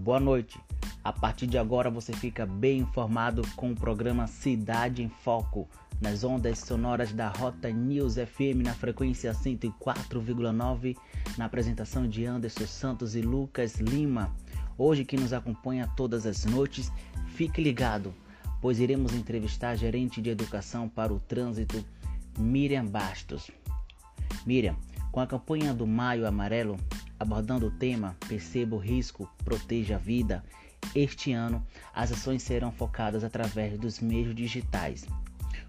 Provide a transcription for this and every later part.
Boa noite. A partir de agora você fica bem informado com o programa Cidade em Foco, nas ondas sonoras da Rota News FM na frequência 104,9, na apresentação de Anderson Santos e Lucas Lima. Hoje que nos acompanha todas as noites, fique ligado, pois iremos entrevistar a gerente de educação para o trânsito, Miriam Bastos. Miriam, com a campanha do Maio Amarelo, abordando o tema Perceba o Risco, Proteja a Vida, este ano as ações serão focadas através dos meios digitais.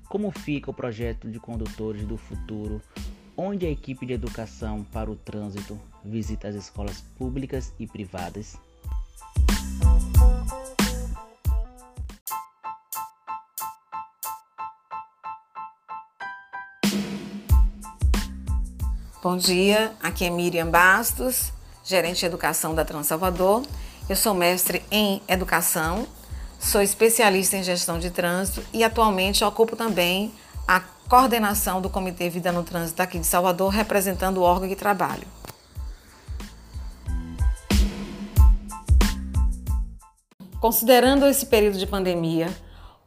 Como fica o projeto de condutores do futuro, onde a equipe de educação para o trânsito visita as escolas públicas e privadas? Bom dia, aqui é Miriam Bastos, gerente de educação da Trans Salvador. Eu sou mestre em educação, sou especialista em gestão de trânsito e atualmente ocupo também a coordenação do Comitê Vida no Trânsito aqui de Salvador, representando o órgão que trabalho. Considerando esse período de pandemia,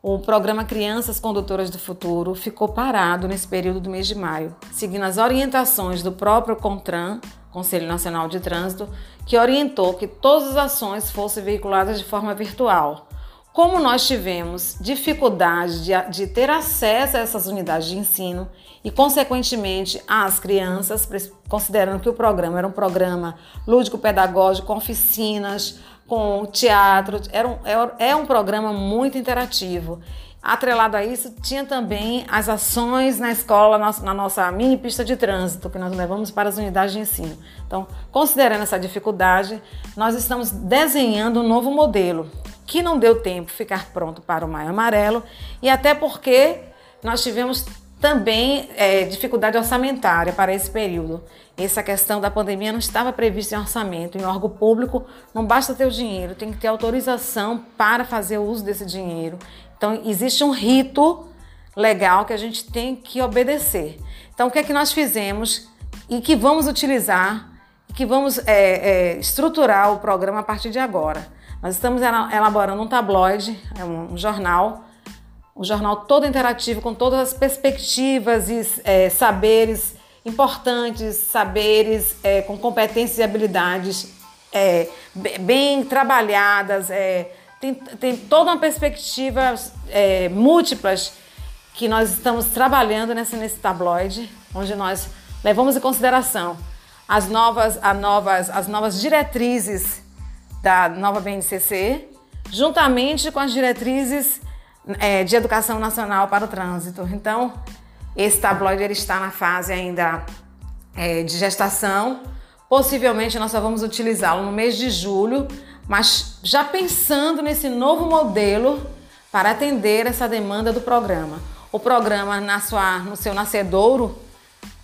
o programa Crianças Condutoras do Futuro ficou parado nesse período do mês de maio, seguindo as orientações do próprio CONTRAN, Conselho Nacional de Trânsito, que orientou que todas as ações fossem veiculadas de forma virtual. Como nós tivemos dificuldade de, de ter acesso a essas unidades de ensino e, consequentemente, às crianças, considerando que o programa era um programa lúdico-pedagógico, com oficinas, com teatro, era um, é, é um programa muito interativo. Atrelado a isso, tinha também as ações na escola, na nossa mini pista de trânsito, que nós levamos para as unidades de ensino. Então, considerando essa dificuldade, nós estamos desenhando um novo modelo, que não deu tempo ficar pronto para o Maio Amarelo, e até porque nós tivemos também é, dificuldade orçamentária para esse período. Essa questão da pandemia não estava prevista em orçamento. Em órgão público, não basta ter o dinheiro, tem que ter autorização para fazer o uso desse dinheiro. Então, existe um rito legal que a gente tem que obedecer. Então, o que é que nós fizemos e que vamos utilizar que vamos é, é, estruturar o programa a partir de agora? Nós estamos elaborando um tabloide, é um jornal, um jornal todo interativo com todas as perspectivas e é, saberes importantes, saberes é, com competências e habilidades é, bem trabalhadas, é, tem, tem toda uma perspectiva é, múltiplas que nós estamos trabalhando nesse, nesse tabloide, onde nós levamos em consideração as novas, as novas, as novas diretrizes da nova BNCC, juntamente com as diretrizes é, de educação nacional para o trânsito. Então, esse tabloide ele está na fase ainda é, de gestação. Possivelmente nós só vamos utilizá-lo no mês de julho, mas já pensando nesse novo modelo para atender essa demanda do programa. O programa na sua, no seu nascedouro,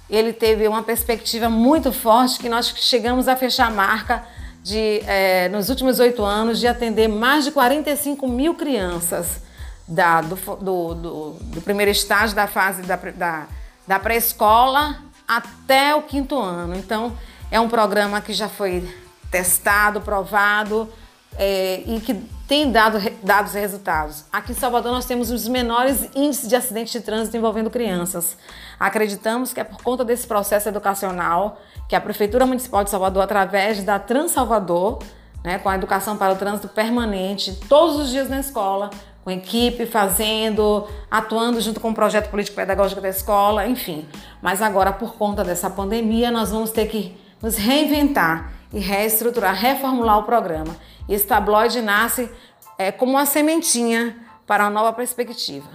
ele teve uma perspectiva muito forte que nós chegamos a fechar a marca de, é, nos últimos oito anos, de atender mais de 45 mil crianças da, do, do, do, do primeiro estágio da fase da, da, da pré-escola até o quinto ano. Então, é um programa que já foi testado, provado é, e que tem dado dados resultados. Aqui em Salvador nós temos os menores índices de acidentes de trânsito envolvendo crianças. Acreditamos que é por conta desse processo educacional que a Prefeitura Municipal de Salvador, através da Trans Salvador, né, com a educação para o trânsito permanente, todos os dias na escola, com equipe, fazendo, atuando junto com o projeto político-pedagógico da escola, enfim. Mas agora, por conta dessa pandemia, nós vamos ter que nos reinventar e reestruturar, reformular o programa. E esse tabloide nasce é, como uma sementinha para uma nova perspectiva.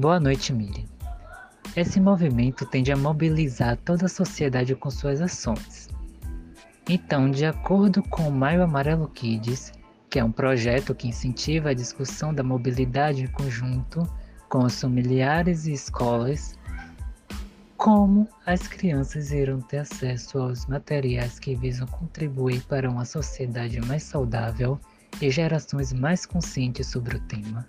Boa noite, Miriam. Esse movimento tende a mobilizar toda a sociedade com suas ações. Então, de acordo com o Maio Amarelo Kids, que é um projeto que incentiva a discussão da mobilidade em conjunto com os familiares e escolas, como as crianças irão ter acesso aos materiais que visam contribuir para uma sociedade mais saudável e gerações mais conscientes sobre o tema.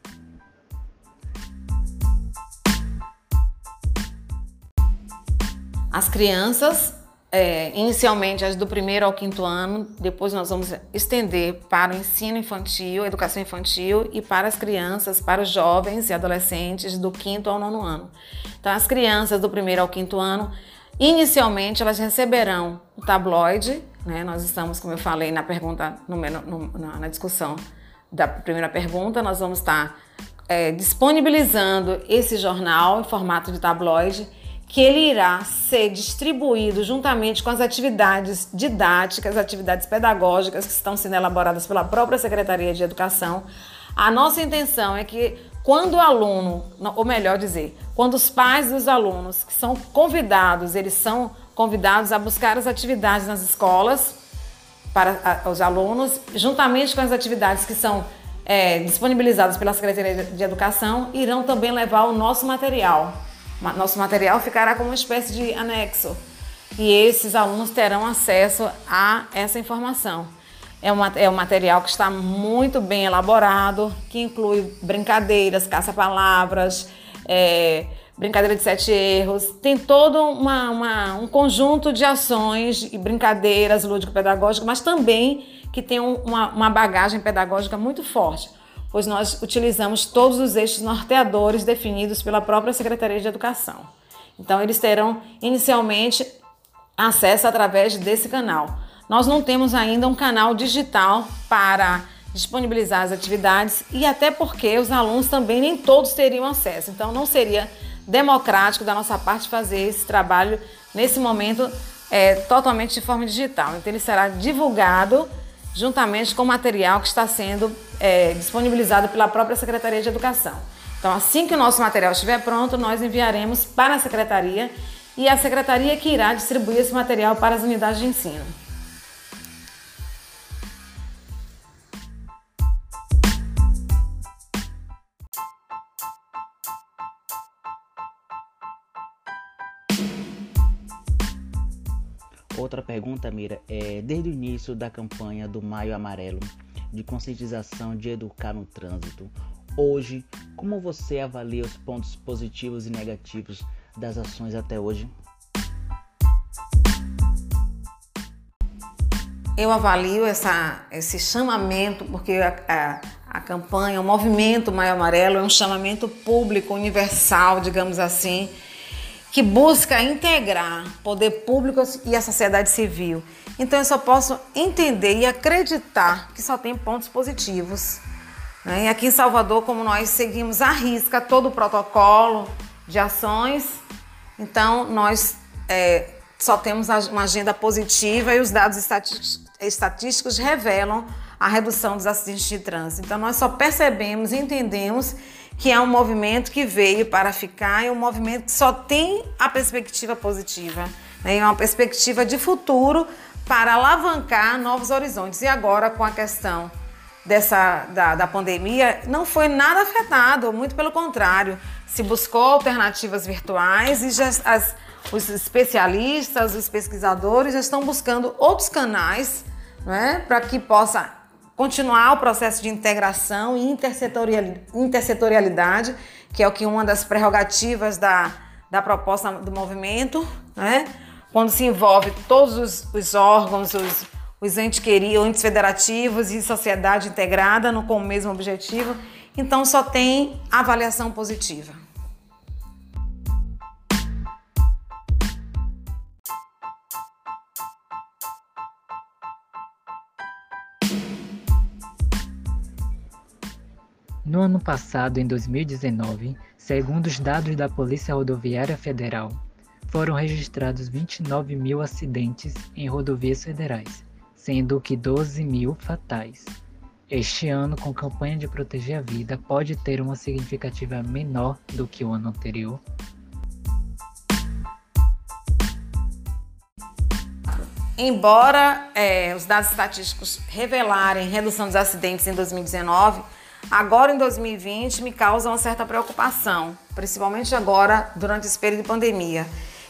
As crianças, é, inicialmente as do primeiro ao quinto ano, depois nós vamos estender para o ensino infantil, educação infantil e para as crianças, para os jovens e adolescentes do quinto ao nono ano. Então, as crianças do primeiro ao quinto ano, inicialmente elas receberão o tabloide, né? Nós estamos, como eu falei na pergunta, no, no, na discussão da primeira pergunta, nós vamos estar é, disponibilizando esse jornal em formato de tabloide que ele irá ser distribuído juntamente com as atividades didáticas, atividades pedagógicas que estão sendo elaboradas pela própria Secretaria de Educação. A nossa intenção é que quando o aluno, ou melhor dizer, quando os pais dos alunos que são convidados, eles são convidados a buscar as atividades nas escolas para os alunos, juntamente com as atividades que são é, disponibilizadas pela Secretaria de Educação, irão também levar o nosso material nosso material ficará como uma espécie de anexo. E esses alunos terão acesso a essa informação. É, uma, é um material que está muito bem elaborado, que inclui brincadeiras, caça-palavras, é, brincadeira de sete erros, tem todo uma, uma, um conjunto de ações e brincadeiras lúdico-pedagógicas, mas também que tem uma, uma bagagem pedagógica muito forte pois nós utilizamos todos os eixos norteadores definidos pela própria Secretaria de Educação. Então, eles terão inicialmente acesso através desse canal. Nós não temos ainda um canal digital para disponibilizar as atividades e até porque os alunos também nem todos teriam acesso. Então, não seria democrático da nossa parte fazer esse trabalho nesse momento é, totalmente de forma digital. Então, ele será divulgado juntamente com o material que está sendo é, disponibilizado pela própria Secretaria de Educação. Então, assim que o nosso material estiver pronto, nós enviaremos para a Secretaria e a Secretaria que irá distribuir esse material para as unidades de ensino. Outra pergunta, Mira, é desde o início da campanha do Maio Amarelo de conscientização de educar no trânsito, hoje, como você avalia os pontos positivos e negativos das ações até hoje? Eu avalio essa, esse chamamento, porque a, a, a campanha, o movimento Maio Amarelo é um chamamento público, universal, digamos assim, que busca integrar poder público e a sociedade civil. Então eu só posso entender e acreditar que só tem pontos positivos. Né? E aqui em Salvador, como nós seguimos à risca todo o protocolo de ações, então nós é, só temos uma agenda positiva e os dados estatísticos revelam a redução dos acidentes de trânsito. Então nós só percebemos e entendemos que é um movimento que veio para ficar, é um movimento que só tem a perspectiva positiva, né? uma perspectiva de futuro para alavancar novos horizontes. E agora, com a questão dessa da, da pandemia, não foi nada afetado, muito pelo contrário, se buscou alternativas virtuais e já as, os especialistas, os pesquisadores já estão buscando outros canais né, para que possa continuar o processo de integração e intersetorialidade, que é o que uma das prerrogativas da, da proposta do movimento, né? quando se envolve todos os, os órgãos, os, os entes, queridos, entes federativos e sociedade integrada no, com o mesmo objetivo, então só tem avaliação positiva. No ano passado, em 2019, segundo os dados da Polícia Rodoviária Federal, foram registrados 29 mil acidentes em rodovias federais, sendo que 12 mil fatais. Este ano, com campanha de proteger a vida, pode ter uma significativa menor do que o ano anterior. Embora é, os dados estatísticos revelarem redução dos acidentes em 2019, agora em 2020 me causa uma certa preocupação, principalmente agora durante esse período de pandemia,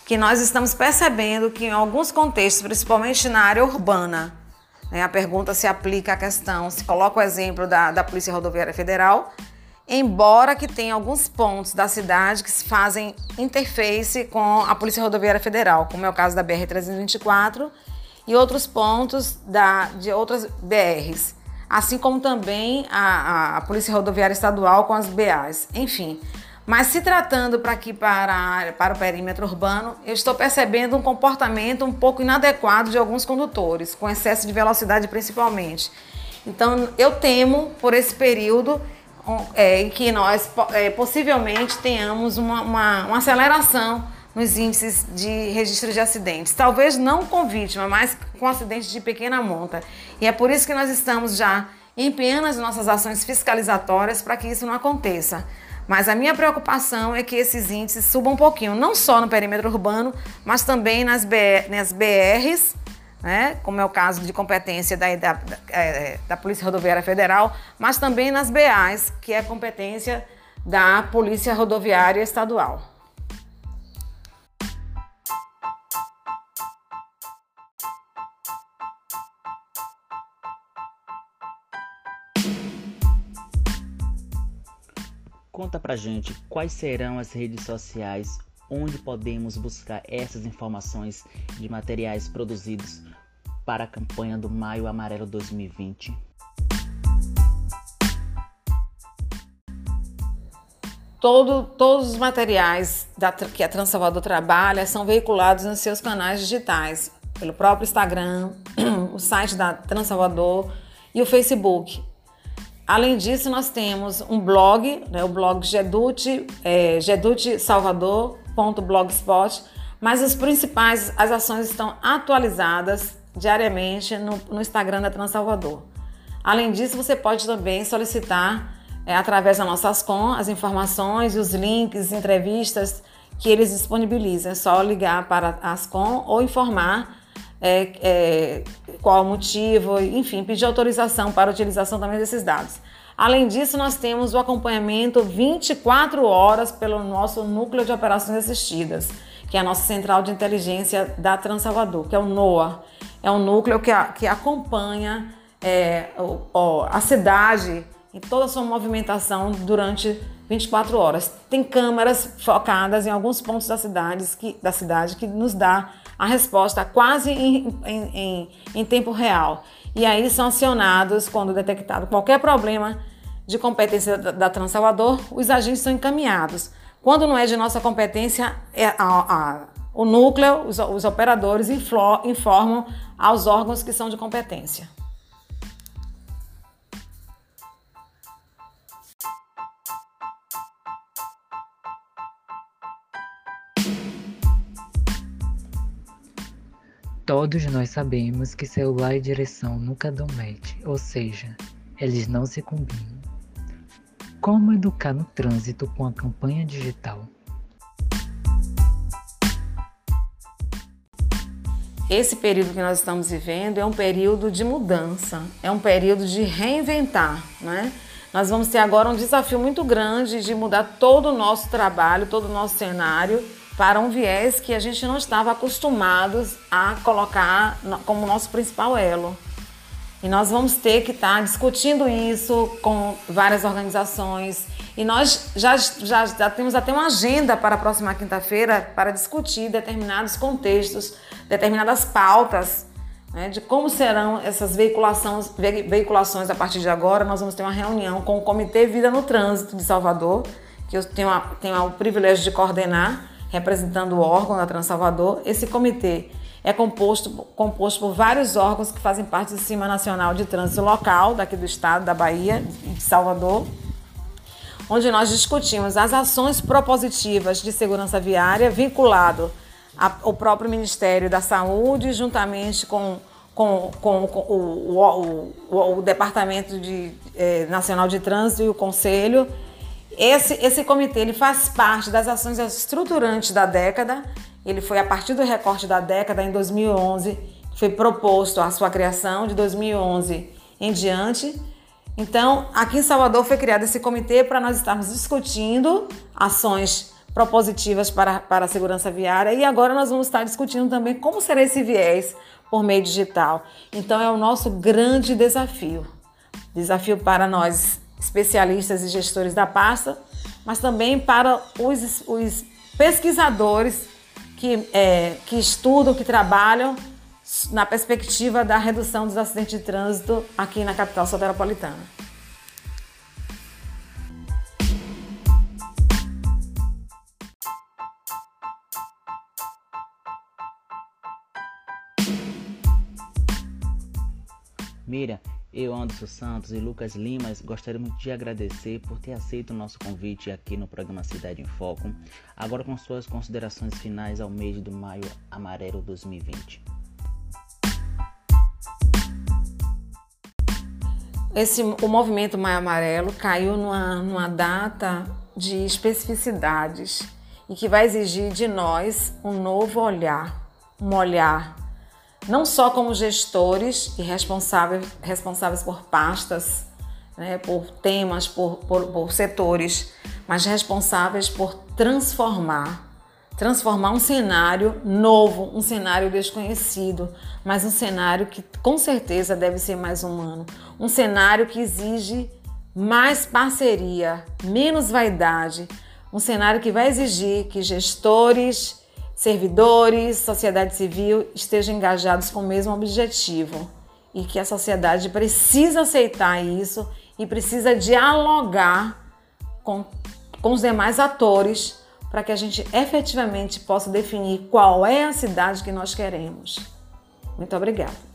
que nós estamos percebendo que em alguns contextos, principalmente na área urbana, né, a pergunta se aplica à questão, se coloca o exemplo da, da Polícia Rodoviária Federal, embora que tenha alguns pontos da cidade que fazem interface com a Polícia Rodoviária Federal, como é o caso da BR-324 e outros pontos da, de outras BRs, assim como também a, a Polícia Rodoviária Estadual com as BAs. Enfim, mas se tratando para aqui para, para o perímetro urbano, eu estou percebendo um comportamento um pouco inadequado de alguns condutores, com excesso de velocidade principalmente. Então eu temo por esse período é, em que nós é, possivelmente tenhamos uma, uma, uma, aceleração nos índices de registro de acidentes. Talvez não com vítima, mas com acidentes de pequena monta. E é por isso que nós estamos já empenhando as nossas ações fiscalizatórias para que isso não aconteça. Mas a minha preocupação é que esses índices subam um pouquinho, não só no perímetro urbano, mas também nas, BR, nas BRs, né, como é o caso de competência da, da, da, é, da Polícia Rodoviária Federal, mas também nas BAs, que é competência da Polícia Rodoviária Estadual. Conta pra gente quais serão as redes sociais onde podemos buscar essas informações de materiais produzidos para a campanha do Maio Amarelo 2020. Todo, todos os materiais da, que a Transalvador trabalha são veiculados nos seus canais digitais, pelo próprio Instagram, o site da Transalvador e o Facebook. Além disso, nós temos um blog, né, o blog Gedute, é, gedutesalvador.blogspot, mas as principais as ações estão atualizadas diariamente no, no Instagram da Transalvador. Além disso, você pode também solicitar é, através da nossa Ascom as informações, os links, entrevistas que eles disponibilizam. É só ligar para a Ascom ou informar é, é, qual o motivo, enfim, pedir autorização para a utilização também desses dados. Além disso, nós temos o acompanhamento 24 horas pelo nosso Núcleo de Operações Assistidas, que é a nossa central de inteligência da Transalvador, que é o NOAA. É um núcleo que, a, que acompanha é, o, a cidade em toda a sua movimentação durante 24 horas. Tem câmeras focadas em alguns pontos da cidade que, da cidade que nos dá a resposta quase em, em, em, em tempo real. E aí são acionados quando detectado qualquer problema de competência da, da Transalvador, os agentes são encaminhados. Quando não é de nossa competência, é a, a, o núcleo, os, os operadores informam aos órgãos que são de competência. Todos nós sabemos que celular e direção nunca dão match, ou seja, eles não se combinam. Como educar no trânsito com a campanha digital? Esse período que nós estamos vivendo é um período de mudança, é um período de reinventar, né? Nós vamos ter agora um desafio muito grande de mudar todo o nosso trabalho, todo o nosso cenário para um viés que a gente não estava acostumados a colocar como nosso principal elo. E nós vamos ter que estar discutindo isso com várias organizações. E nós já, já, já temos até uma agenda para a próxima quinta-feira para discutir determinados contextos, determinadas pautas né, de como serão essas veiculações, veiculações a partir de agora. Nós vamos ter uma reunião com o Comitê Vida no Trânsito de Salvador, que eu tenho, a, tenho o privilégio de coordenar representando o órgão da Transalvador. Esse comitê é composto, composto por vários órgãos que fazem parte do Sistema Nacional de Trânsito Local, daqui do estado da Bahia, de Salvador, onde nós discutimos as ações propositivas de segurança viária vinculado ao próprio Ministério da Saúde, juntamente com, com, com, com o, o, o, o, Departamento de, eh, Nacional de Trânsito e o Conselho esse, esse comitê ele faz parte das ações estruturantes da década. Ele foi a partir do recorte da década em 2011 foi proposto a sua criação de 2011 em diante. Então, aqui em Salvador foi criado esse comitê para nós estarmos discutindo ações propositivas para, para a segurança viária e agora nós vamos estar discutindo também como será esse viés por meio digital. Então é o nosso grande desafio. Desafio para nós, especialistas e gestores da pasta, mas também para os, os pesquisadores que, é, que estudam, que trabalham na perspectiva da redução dos acidentes de trânsito aqui na capital soteropolitana. Mira, eu, Anderson Santos e Lucas Limas gostaríamos de agradecer por ter aceito o nosso convite aqui no programa Cidade em Foco, agora com suas considerações finais ao mês do Maio Amarelo 2020. Esse, o movimento Maio Amarelo caiu numa, numa data de especificidades e que vai exigir de nós um novo olhar, um olhar não só como gestores e responsáveis, responsáveis por pastas, né, por temas, por, por, por setores, mas responsáveis por transformar transformar um cenário novo, um cenário desconhecido, mas um cenário que com certeza deve ser mais humano, um cenário que exige mais parceria, menos vaidade, um cenário que vai exigir que gestores, servidores, sociedade civil estejam engajados com o mesmo objetivo e que a sociedade precisa aceitar isso e precisa dialogar com, com os demais atores para que a gente efetivamente possa definir qual é a cidade que nós queremos. Muito obrigada.